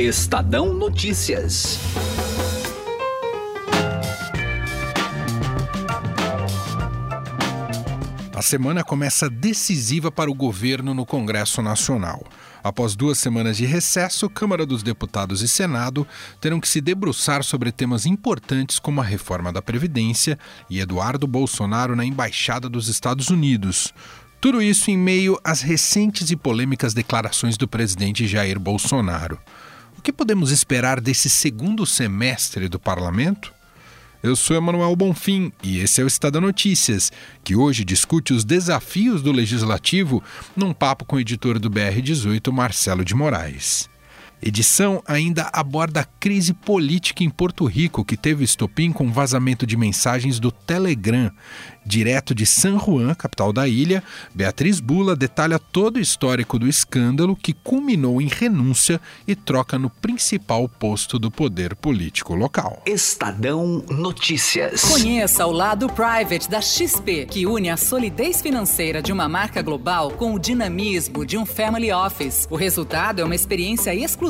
Estadão Notícias. A semana começa decisiva para o governo no Congresso Nacional. Após duas semanas de recesso, Câmara dos Deputados e Senado terão que se debruçar sobre temas importantes como a reforma da Previdência e Eduardo Bolsonaro na Embaixada dos Estados Unidos. Tudo isso em meio às recentes e polêmicas declarações do presidente Jair Bolsonaro. O que podemos esperar desse segundo semestre do parlamento? Eu sou Emanuel Bonfim e esse é o Estado Notícias, que hoje discute os desafios do legislativo num papo com o editor do BR18, Marcelo de Moraes. Edição ainda aborda a crise política em Porto Rico, que teve estopim com vazamento de mensagens do Telegram. Direto de San Juan, capital da ilha, Beatriz Bula detalha todo o histórico do escândalo que culminou em renúncia e troca no principal posto do poder político local. Estadão Notícias. Conheça o lado private da XP, que une a solidez financeira de uma marca global com o dinamismo de um family office. O resultado é uma experiência exclusiva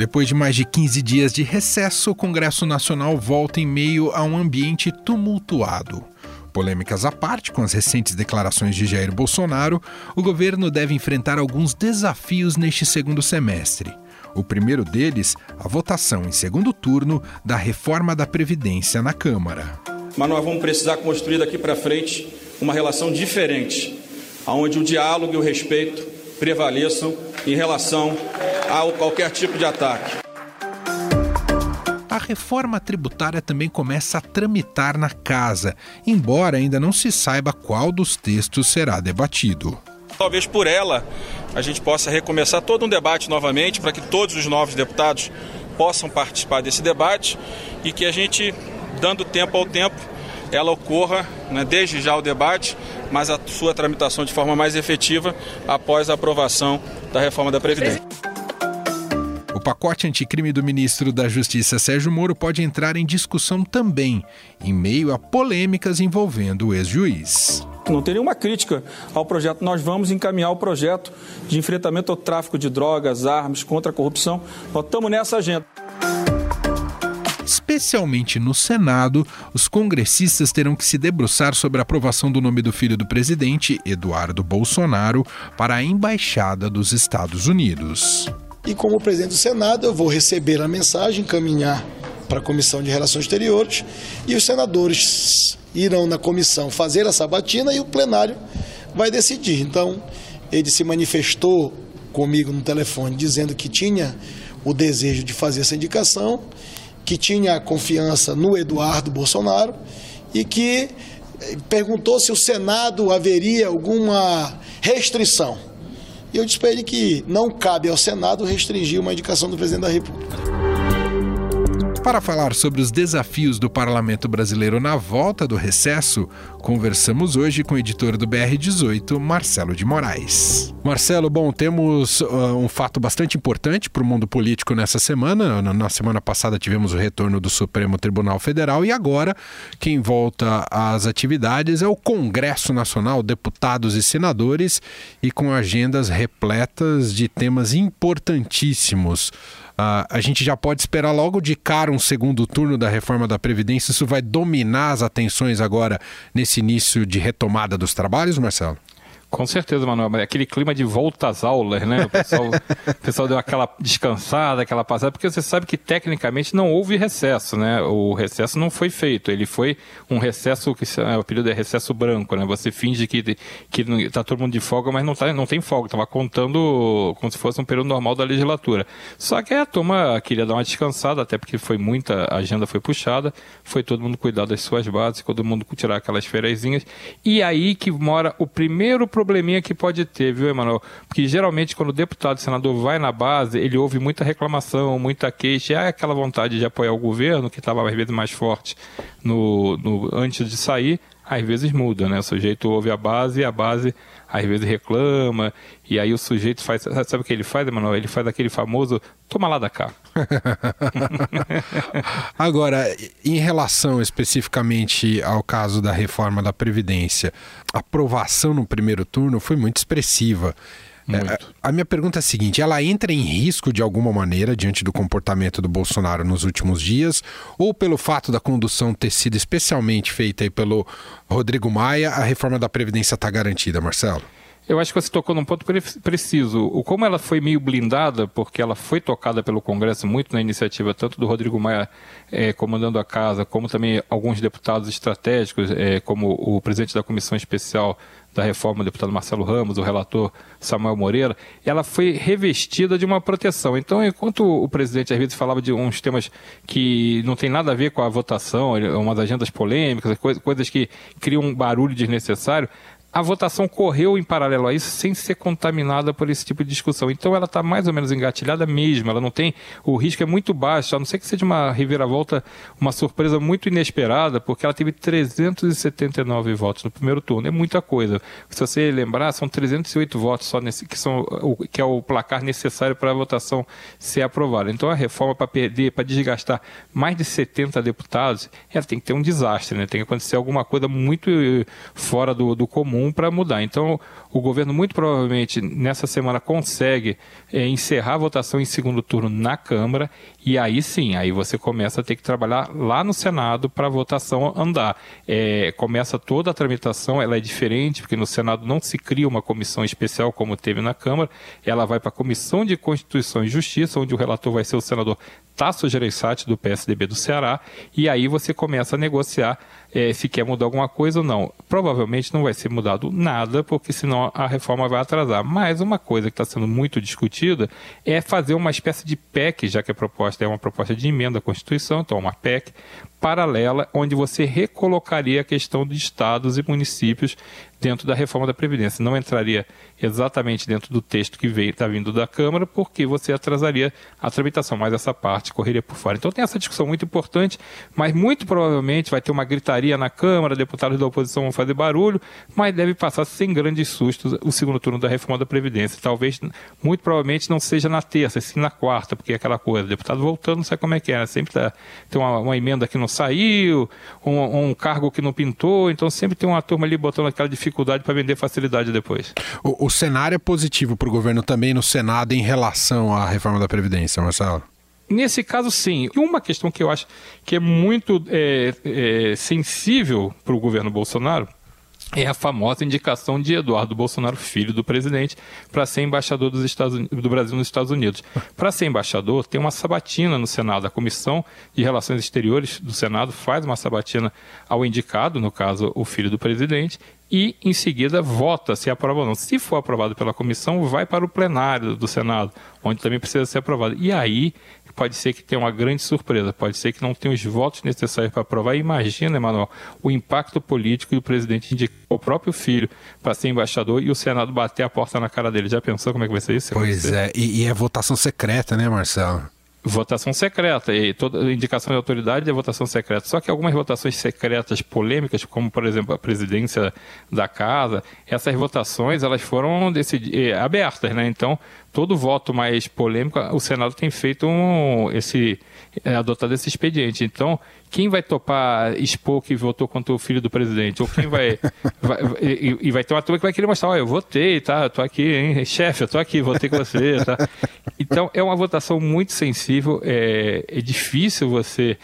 Depois de mais de 15 dias de recesso, o Congresso Nacional volta em meio a um ambiente tumultuado. Polêmicas à parte, com as recentes declarações de Jair Bolsonaro, o governo deve enfrentar alguns desafios neste segundo semestre. O primeiro deles, a votação em segundo turno da reforma da Previdência na Câmara. Mas nós vamos precisar construir daqui para frente uma relação diferente, onde o diálogo e o respeito prevaleçam em relação a qualquer tipo de ataque. A reforma tributária também começa a tramitar na casa, embora ainda não se saiba qual dos textos será debatido. Talvez por ela a gente possa recomeçar todo um debate novamente para que todos os novos deputados possam participar desse debate e que a gente, dando tempo ao tempo, ela ocorra né, desde já o debate, mas a sua tramitação de forma mais efetiva após a aprovação da reforma da Previdência. O pacote anticrime do ministro da Justiça Sérgio Moro pode entrar em discussão também, em meio a polêmicas envolvendo o ex-juiz. Não tem nenhuma crítica ao projeto. Nós vamos encaminhar o projeto de enfrentamento ao tráfico de drogas, armas, contra a corrupção. Nós estamos nessa agenda. Especialmente no Senado, os congressistas terão que se debruçar sobre a aprovação do nome do filho do presidente, Eduardo Bolsonaro, para a Embaixada dos Estados Unidos. E como presidente do Senado, eu vou receber a mensagem, encaminhar para a Comissão de Relações Exteriores e os senadores irão na comissão fazer a sabatina e o plenário vai decidir. Então, ele se manifestou comigo no telefone dizendo que tinha o desejo de fazer essa indicação que tinha confiança no Eduardo Bolsonaro e que eh, perguntou se o Senado haveria alguma restrição. E eu disse para ele que não cabe ao Senado restringir uma indicação do presidente da República. Para falar sobre os desafios do parlamento brasileiro na volta do recesso, conversamos hoje com o editor do BR18, Marcelo de Moraes. Marcelo, bom, temos uh, um fato bastante importante para o mundo político nessa semana. Na semana passada tivemos o retorno do Supremo Tribunal Federal e agora quem volta às atividades é o Congresso Nacional, deputados e senadores, e com agendas repletas de temas importantíssimos. Uh, a gente já pode esperar logo de cara um segundo turno da reforma da Previdência. Isso vai dominar as atenções agora nesse início de retomada dos trabalhos, Marcelo? Com certeza, Manuel. Aquele clima de volta às aulas, né? O pessoal, o pessoal deu aquela descansada, aquela passada, porque você sabe que tecnicamente não houve recesso, né? O recesso não foi feito. Ele foi um recesso, que o período é recesso branco, né? Você finge que, que está todo mundo de folga, mas não, tá, não tem folga. Estava contando como se fosse um período normal da legislatura. Só que a turma queria dar uma descansada, até porque foi muita, agenda foi puxada, foi todo mundo cuidar das suas bases, todo mundo tirar aquelas férias. E aí que mora o primeiro problema probleminha que pode ter, viu, Emanuel? Porque geralmente quando o deputado e senador vai na base, ele ouve muita reclamação, muita queixa, é aquela vontade de apoiar o governo, que estava às vezes mais forte no, no, antes de sair, às vezes muda, né? O sujeito ouve a base e a base às vezes reclama, e aí o sujeito faz. Sabe o que ele faz, Emanuel? Ele faz aquele famoso toma lá da cá. Agora, em relação especificamente ao caso da reforma da Previdência, a aprovação no primeiro turno foi muito expressiva. É, a minha pergunta é a seguinte: ela entra em risco de alguma maneira diante do comportamento do Bolsonaro nos últimos dias, ou pelo fato da condução ter sido especialmente feita aí pelo Rodrigo Maia, a reforma da Previdência está garantida, Marcelo? Eu acho que você tocou num ponto preciso. O como ela foi meio blindada, porque ela foi tocada pelo Congresso muito na iniciativa tanto do Rodrigo Maia é, comandando a casa, como também alguns deputados estratégicos, é, como o presidente da comissão especial da reforma, o deputado Marcelo Ramos, o relator Samuel Moreira, ela foi revestida de uma proteção. Então, enquanto o presidente às vezes falava de uns temas que não tem nada a ver com a votação, umas agendas polêmicas, coisas que criam um barulho desnecessário, a votação correu em paralelo a isso sem ser contaminada por esse tipo de discussão. Então ela está mais ou menos engatilhada mesmo, ela não tem. O risco é muito baixo, a não ser que seja uma reviravolta, uma surpresa muito inesperada, porque ela teve 379 votos no primeiro turno. É muita coisa. Se você lembrar, são 308 votos só nesse, que, são, que é o placar necessário para a votação ser aprovada. Então a reforma para perder, para desgastar mais de 70 deputados, ela tem que ter um desastre, né? tem que acontecer alguma coisa muito fora do, do comum comum para mudar. Então, o governo muito provavelmente nessa semana consegue é, encerrar a votação em segundo turno na Câmara e aí sim, aí você começa a ter que trabalhar lá no Senado para a votação andar. É, começa toda a tramitação, ela é diferente, porque no Senado não se cria uma comissão especial como teve na Câmara, ela vai para a Comissão de Constituição e Justiça, onde o relator vai ser o senador Tasso Gereissati, do PSDB do Ceará, e aí você começa a negociar é, se quer mudar alguma coisa ou não. Provavelmente não vai ser mudado nada, porque senão a reforma vai atrasar. Mas uma coisa que está sendo muito discutida é fazer uma espécie de PEC, já que a proposta é uma proposta de emenda à Constituição, então uma PEC, paralela, onde você recolocaria a questão de estados e municípios dentro da reforma da Previdência. Não entraria exatamente dentro do texto que está vindo da Câmara, porque você atrasaria a tramitação, mas essa parte correria por fora. Então tem essa discussão muito importante, mas muito provavelmente vai ter uma gritaria na Câmara, deputados da oposição vão fazer barulho, mas deve passar sem grandes sustos o segundo turno da reforma da Previdência. Talvez, muito provavelmente, não seja na terça, sim na quarta, porque é aquela coisa, deputado voltando, não sabe como é que é, né? sempre tá, tem uma, uma emenda que não saiu, um, um, cargo que não pintou, então sempre tem uma turma ali botando aquela dificuldade para vender facilidade depois. O, o cenário é positivo para o governo também no Senado em relação à reforma da Previdência, Marcelo? Nesse caso, sim. E uma questão que eu acho que é muito é, é, sensível para o governo Bolsonaro é a famosa indicação de Eduardo Bolsonaro, filho do presidente, para ser embaixador dos Estados, do Brasil nos Estados Unidos. Para ser embaixador, tem uma sabatina no Senado. A Comissão de Relações Exteriores do Senado faz uma sabatina ao indicado, no caso, o filho do presidente, e em seguida vota se aprova ou não. Se for aprovado pela comissão, vai para o plenário do Senado, onde também precisa ser aprovado. E aí pode ser que tenha uma grande surpresa, pode ser que não tenha os votos necessários para aprovar. Imagina, Emanuel, o impacto político do presidente indicar o próprio filho para ser embaixador e o Senado bater a porta na cara dele. Já pensou como é que vai ser isso? Pois é, e, e é votação secreta, né, Marcelo? Votação secreta e toda indicação de autoridade é votação secreta. Só que algumas votações secretas polêmicas, como por exemplo a presidência da casa, essas votações elas foram eh, abertas, né? Então todo voto mais polêmico o Senado tem feito um, esse é, adotado esse expediente. Então quem vai topar expor que votou contra o filho do presidente? Ou quem vai. vai e, e, vai ter uma turma que vai querer mostrar: olha, eu votei, tá? Eu tô aqui, hein? Chefe, eu tô aqui, votei com você, tá? Então é uma votação muito sensível, é, é difícil você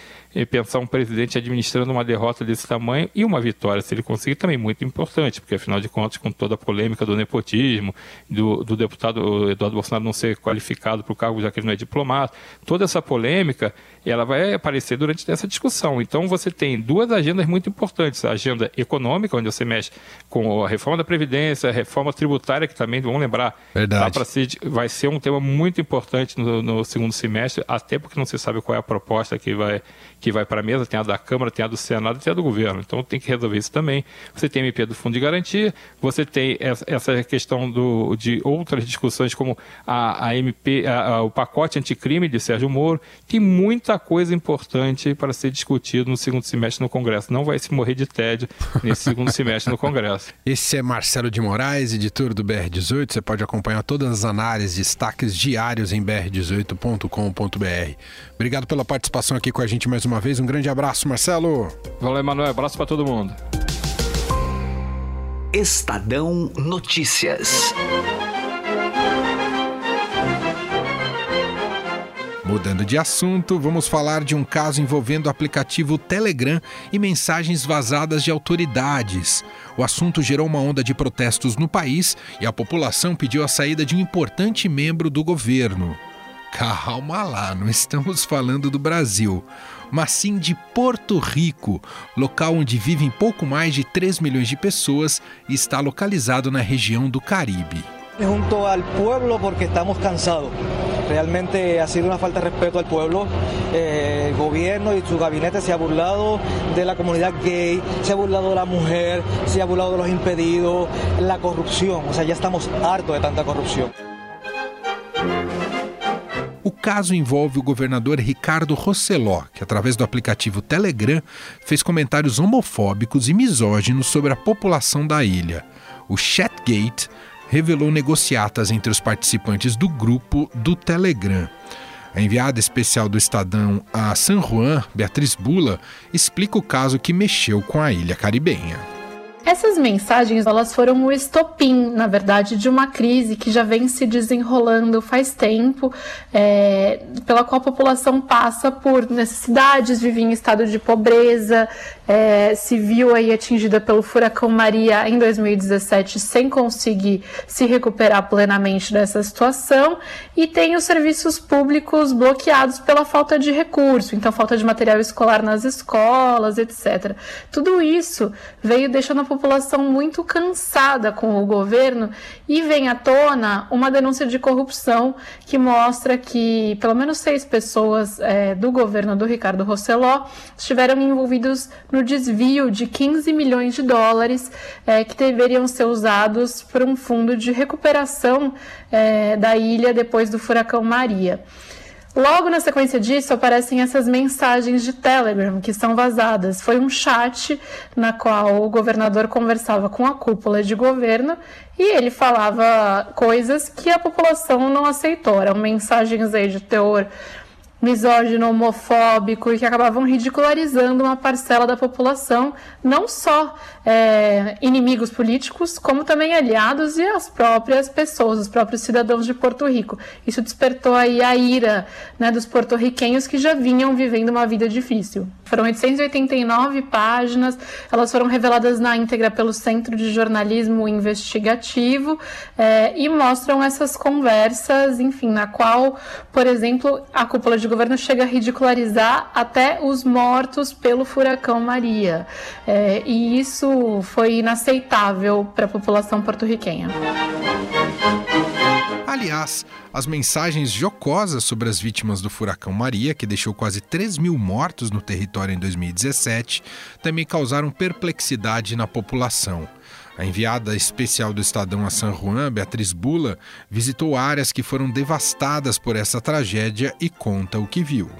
pensar um presidente administrando uma derrota desse tamanho e uma vitória, se ele conseguir, também muito importante, porque afinal de contas, com toda a polêmica do nepotismo, do, do deputado Eduardo Bolsonaro não ser qualificado para o cargo já que ele não é diplomata, toda essa polêmica, ela vai aparecer durante essa discussão. Então você tem duas agendas muito importantes, a agenda econômica, onde você mexe com a reforma da Previdência, a reforma tributária, que também, vamos lembrar, Verdade. Ser, vai ser um tema muito importante no, no segundo semestre, até porque não se sabe qual é a proposta que vai que vai para a mesa, tem a da Câmara, tem a do Senado, tem a do governo. Então tem que resolver isso também. Você tem a MP do Fundo de Garantia, você tem essa questão do, de outras discussões como a, a MP, a, a, o pacote anticrime de Sérgio Moro. Tem muita coisa importante para ser discutido no segundo semestre no Congresso. Não vai se morrer de tédio nesse segundo semestre no Congresso. Esse é Marcelo de Moraes, editor do BR18. Você pode acompanhar todas as análises, destaques diários em br18.com.br. Obrigado pela participação aqui com a gente mais uma vez. Um grande abraço, Marcelo. Valeu, Emanuel. Abraço para todo mundo. Estadão Notícias. Mudando de assunto, vamos falar de um caso envolvendo o aplicativo Telegram e mensagens vazadas de autoridades. O assunto gerou uma onda de protestos no país e a população pediu a saída de um importante membro do governo. Calma lá, não estamos falando do Brasil, mas sim de Porto Rico, local onde vivem pouco mais de 3 milhões de pessoas e está localizado na região do Caribe. Junto al pueblo porque estamos cansados. Realmente ha sido una falta de respeto al pueblo. Eh, el gobierno y su gabinete se ha burlado de la comunidad gay, se ha burlado de la mujer, se ha burlado de los impedidos, la corrupción. O sea, ya estamos hartos de tanta corrupción. O caso envolve o governador Ricardo Rosseló, que através do aplicativo Telegram fez comentários homofóbicos e misóginos sobre a população da ilha. O Chatgate revelou negociatas entre os participantes do grupo do Telegram. A enviada especial do Estadão a San Juan, Beatriz Bula, explica o caso que mexeu com a ilha caribenha. Essas mensagens elas foram o estopim, na verdade, de uma crise que já vem se desenrolando faz tempo, é, pela qual a população passa por necessidades, vive em estado de pobreza, é, se viu aí atingida pelo furacão Maria em 2017 sem conseguir se recuperar plenamente dessa situação e tem os serviços públicos bloqueados pela falta de recurso, então falta de material escolar nas escolas, etc. Tudo isso veio deixando a população muito cansada com o governo e vem à tona uma denúncia de corrupção que mostra que pelo menos seis pessoas é, do governo do Ricardo Rosseló estiveram envolvidos no desvio de 15 milhões de dólares é, que deveriam ser usados para um fundo de recuperação é, da ilha depois do furacão Maria. Logo na sequência disso aparecem essas mensagens de Telegram que são vazadas. Foi um chat na qual o governador conversava com a cúpula de governo e ele falava coisas que a população não aceitou. Eram mensagens aí de teor misógino, homofóbico e que acabavam ridicularizando uma parcela da população, não só é, inimigos políticos, como também aliados e as próprias pessoas, os próprios cidadãos de Porto Rico. Isso despertou aí a ira né, dos porto-riquenhos que já vinham vivendo uma vida difícil. Foram 889 páginas, elas foram reveladas na íntegra pelo Centro de Jornalismo Investigativo é, e mostram essas conversas, enfim, na qual, por exemplo, a cúpula de governo chega a ridicularizar até os mortos pelo furacão Maria. É, e isso foi inaceitável para a população porto-riquenha. Aliás, as mensagens jocosas sobre as vítimas do furacão Maria, que deixou quase 3 mil mortos no território em 2017, também causaram perplexidade na população. A enviada especial do Estadão a San Juan, Beatriz Bula, visitou áreas que foram devastadas por essa tragédia e conta o que viu.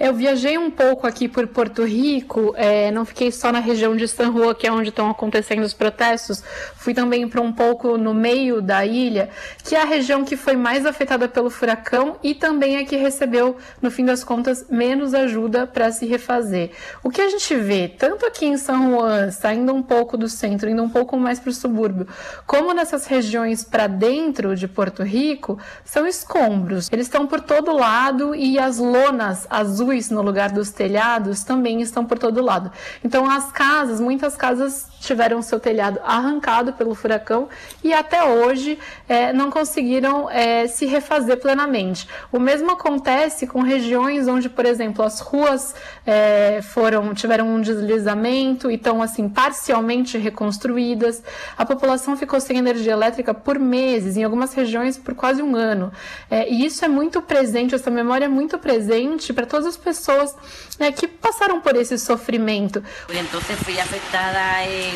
Eu viajei um pouco aqui por Porto Rico, é, não fiquei só na região de San Juan, que é onde estão acontecendo os protestos, fui também para um pouco no meio da ilha, que é a região que foi mais afetada pelo furacão e também a que recebeu, no fim das contas, menos ajuda para se refazer. O que a gente vê, tanto aqui em San Juan, saindo um pouco do centro, indo um pouco mais para o subúrbio, como nessas regiões para dentro de Porto Rico, são escombros. Eles estão por todo lado e as lonas azuis azuis no lugar dos telhados também estão por todo lado. Então as casas, muitas casas tiveram seu telhado arrancado pelo furacão e até hoje é, não conseguiram é, se refazer plenamente. O mesmo acontece com regiões onde, por exemplo, as ruas é, foram tiveram um deslizamento e estão assim parcialmente reconstruídas. A população ficou sem energia elétrica por meses, em algumas regiões por quase um ano. É, e isso é muito presente, essa memória é muito presente para todas as pessoas né, que passaram por esse sofrimento. Então fui afetada em,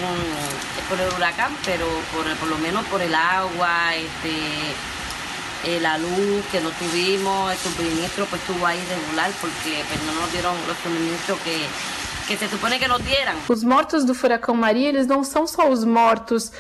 por el huracán, pero por, por lo menos por el agua, este, eh, la luz que no tuvimos, el suministro pues estuvo ahí regular porque pues, no nos dieron los suministros que que se supone que nos dieran. Os mortos do furacão Maria, eles não são só os mortos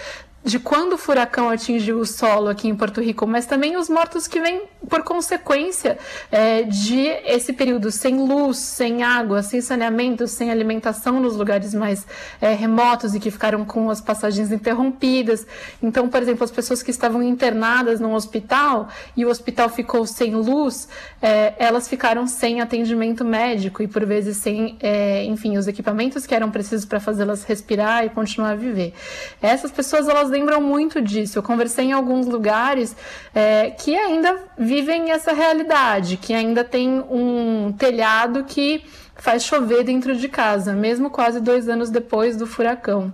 de quando o furacão atingiu o solo aqui em Porto Rico, mas também os mortos que vêm por consequência é, de esse período sem luz, sem água, sem saneamento, sem alimentação nos lugares mais é, remotos e que ficaram com as passagens interrompidas. Então, por exemplo, as pessoas que estavam internadas num hospital e o hospital ficou sem luz, é, elas ficaram sem atendimento médico e por vezes sem, é, enfim, os equipamentos que eram precisos para fazê-las respirar e continuar a viver. Essas pessoas elas lembram muito disso. Eu conversei em alguns lugares é, que ainda vivem essa realidade, que ainda tem um telhado que faz chover dentro de casa, mesmo quase dois anos depois do furacão.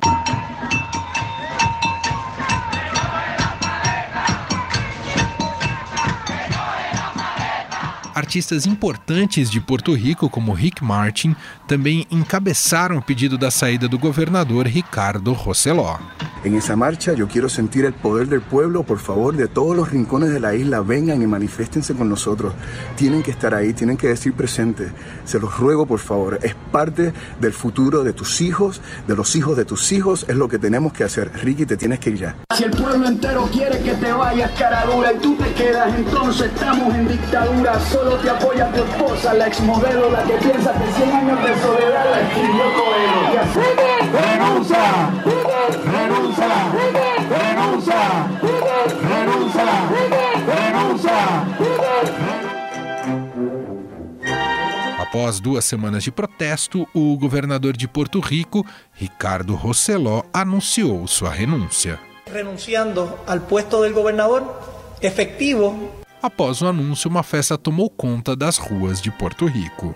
Artistas importantes de Porto Rico, como Rick Martin, também encabeçaram o pedido da saída do governador Ricardo Rosselló. En esa marcha yo quiero sentir el poder del pueblo, por favor, de todos los rincones de la isla, vengan y manifiestense con nosotros. Tienen que estar ahí, tienen que decir presente. Se los ruego, por favor, es parte del futuro de tus hijos, de los hijos de tus hijos, es lo que tenemos que hacer. Ricky, te tienes que ir ya. Si el pueblo entero quiere que te vayas cara dura y tú te quedas, entonces estamos en dictadura. Solo te apoya tu esposa, la exmodelo, la que piensa que 100 años de soledad la escribió Coelho. ¡Renuncia! ¡Renuncia! Renuncia! Renuncia! Renuncia! Após duas semanas de protesto, o governador de Porto Rico, Ricardo Rosselló, anunciou sua renúncia. Renunciando al puesto del gobernador efectivo. Após o anúncio, uma festa tomou conta das ruas de Porto Rico.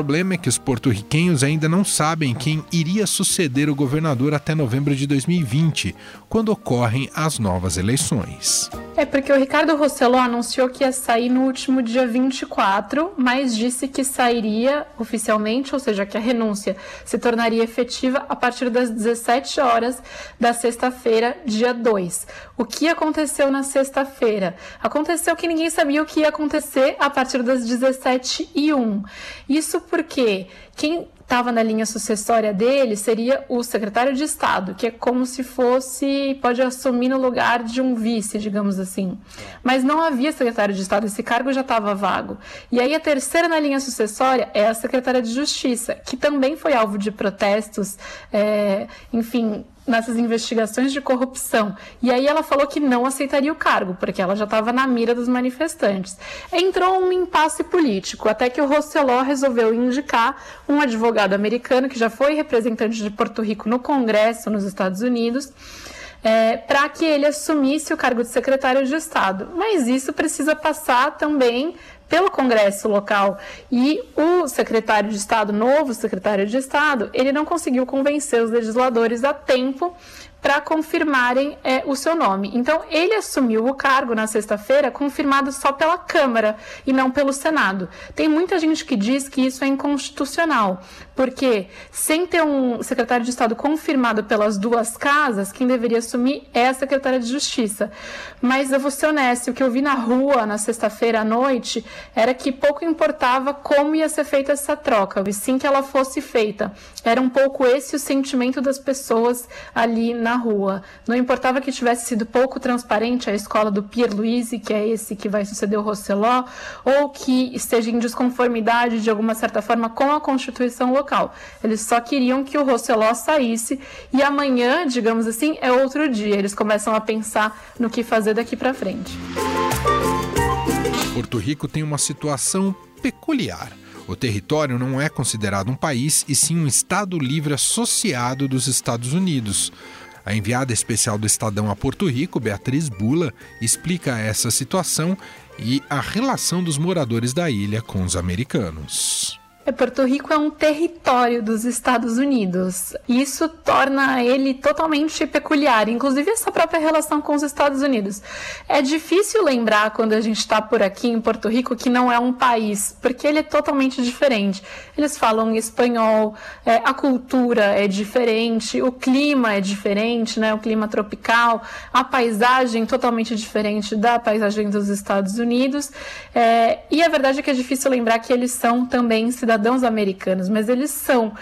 Problema é que os porto-riquenhos ainda não sabem quem iria suceder o governador até novembro de 2020, quando ocorrem as novas eleições. É porque o Ricardo Rossello anunciou que ia sair no último dia 24, mas disse que sairia oficialmente, ou seja, que a renúncia se tornaria efetiva a partir das 17 horas da sexta-feira, dia 2. O que aconteceu na sexta-feira? Aconteceu que ninguém sabia o que ia acontecer a partir das 17 e 1. Isso porque quem estava na linha sucessória dele seria o secretário de Estado, que é como se fosse, pode assumir no lugar de um vice, digamos assim. Mas não havia secretário de Estado, esse cargo já estava vago. E aí a terceira na linha sucessória é a secretária de Justiça, que também foi alvo de protestos, é, enfim, nessas investigações de corrupção. E aí ela falou que não aceitaria o cargo, porque ela já estava na mira dos manifestantes. Entrou um impasse político, até que o Rosseló resolveu indicar um advogado americano que já foi representante de Porto Rico no Congresso nos Estados Unidos. É, para que ele assumisse o cargo de secretário de Estado. Mas isso precisa passar também pelo Congresso local. E o secretário de Estado, novo secretário de Estado, ele não conseguiu convencer os legisladores a tempo para confirmarem é, o seu nome. Então, ele assumiu o cargo na sexta-feira, confirmado só pela Câmara e não pelo Senado. Tem muita gente que diz que isso é inconstitucional, porque sem ter um secretário de Estado confirmado pelas duas casas, quem deveria assumir é a secretária de Justiça. Mas eu vou ser honesto, o que eu vi na rua na sexta-feira à noite era que pouco importava como ia ser feita essa troca, e sim que ela fosse feita. Era um pouco esse o sentimento das pessoas ali na na rua. Não importava que tivesse sido pouco transparente a escola do Louise, que é esse que vai suceder o Rosseló, ou que esteja em desconformidade de alguma certa forma com a Constituição local. Eles só queriam que o Rosseló saísse e amanhã, digamos assim, é outro dia. Eles começam a pensar no que fazer daqui para frente. Porto Rico tem uma situação peculiar. O território não é considerado um país e sim um Estado livre associado dos Estados Unidos. A enviada especial do Estadão a Porto Rico, Beatriz Bula, explica essa situação e a relação dos moradores da ilha com os americanos. É Porto Rico é um território dos Estados Unidos. Isso torna ele totalmente peculiar, inclusive essa própria relação com os Estados Unidos. É difícil lembrar quando a gente está por aqui em Porto Rico que não é um país, porque ele é totalmente diferente. Eles falam espanhol, é, a cultura é diferente, o clima é diferente, né? O clima tropical, a paisagem totalmente diferente da paisagem dos Estados Unidos. É, e a verdade é que é difícil lembrar que eles são também cidadãos americanos, mas eles são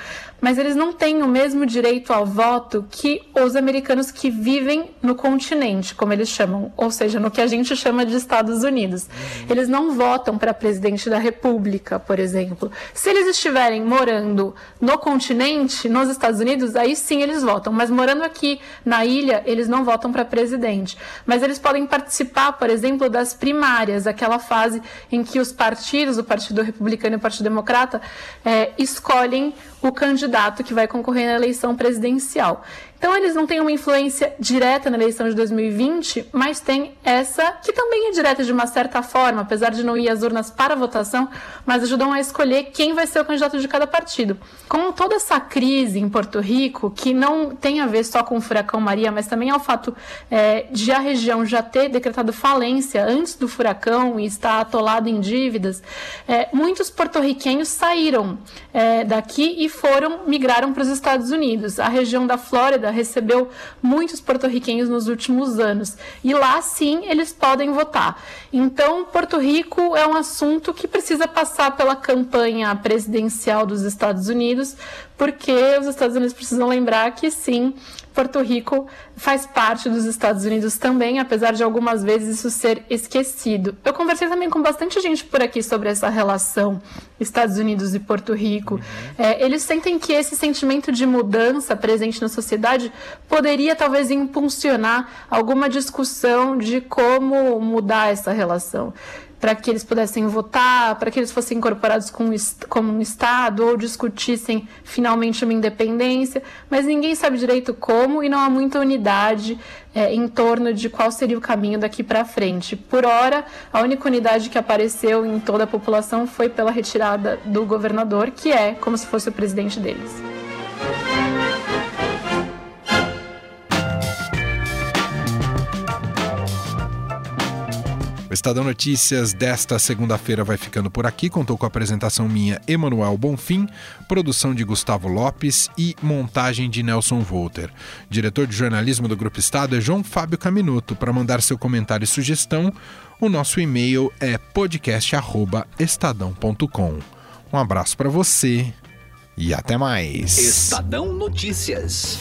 mas eles não têm o mesmo direito ao voto que os americanos que vivem no continente, como eles chamam, ou seja, no que a gente chama de Estados Unidos. Eles não votam para presidente da República, por exemplo. Se eles estiverem morando no continente, nos Estados Unidos, aí sim eles votam, mas morando aqui na ilha, eles não votam para presidente. Mas eles podem participar, por exemplo, das primárias, aquela fase em que os partidos, o Partido Republicano e o Partido Democrata, é, escolhem o candidato que vai concorrer na eleição presidencial. Então, eles não têm uma influência direta na eleição de 2020, mas tem essa, que também é direta de uma certa forma, apesar de não ir às urnas para votação, mas ajudam a escolher quem vai ser o candidato de cada partido. Com toda essa crise em Porto Rico, que não tem a ver só com o furacão Maria, mas também ao fato é, de a região já ter decretado falência antes do furacão e estar atolado em dívidas, é, muitos porto-riquenhos saíram é, daqui e foram, migraram para os Estados Unidos. A região da Flórida recebeu muitos porto-riquenhos nos últimos anos. E lá sim eles podem votar. Então, Porto Rico é um assunto que precisa passar pela campanha presidencial dos Estados Unidos, porque os Estados Unidos precisam lembrar que sim, Porto Rico faz parte dos Estados Unidos também, apesar de algumas vezes isso ser esquecido. Eu conversei também com bastante gente por aqui sobre essa relação Estados Unidos e Porto Rico. Uhum. É, eles sentem que esse sentimento de mudança presente na sociedade poderia talvez impulsionar alguma discussão de como mudar essa relação para que eles pudessem votar, para que eles fossem incorporados como, como um Estado ou discutissem finalmente uma independência, mas ninguém sabe direito como e não há muita unidade é, em torno de qual seria o caminho daqui para frente. Por hora, a única unidade que apareceu em toda a população foi pela retirada do governador, que é como se fosse o presidente deles. Estadão Notícias desta segunda-feira vai ficando por aqui. Contou com a apresentação minha, Emanuel Bonfim, produção de Gustavo Lopes e montagem de Nelson Volter. Diretor de jornalismo do Grupo Estado é João Fábio Caminuto. Para mandar seu comentário e sugestão, o nosso e-mail é podcast@estadão.com. Um abraço para você e até mais. Estadão Notícias.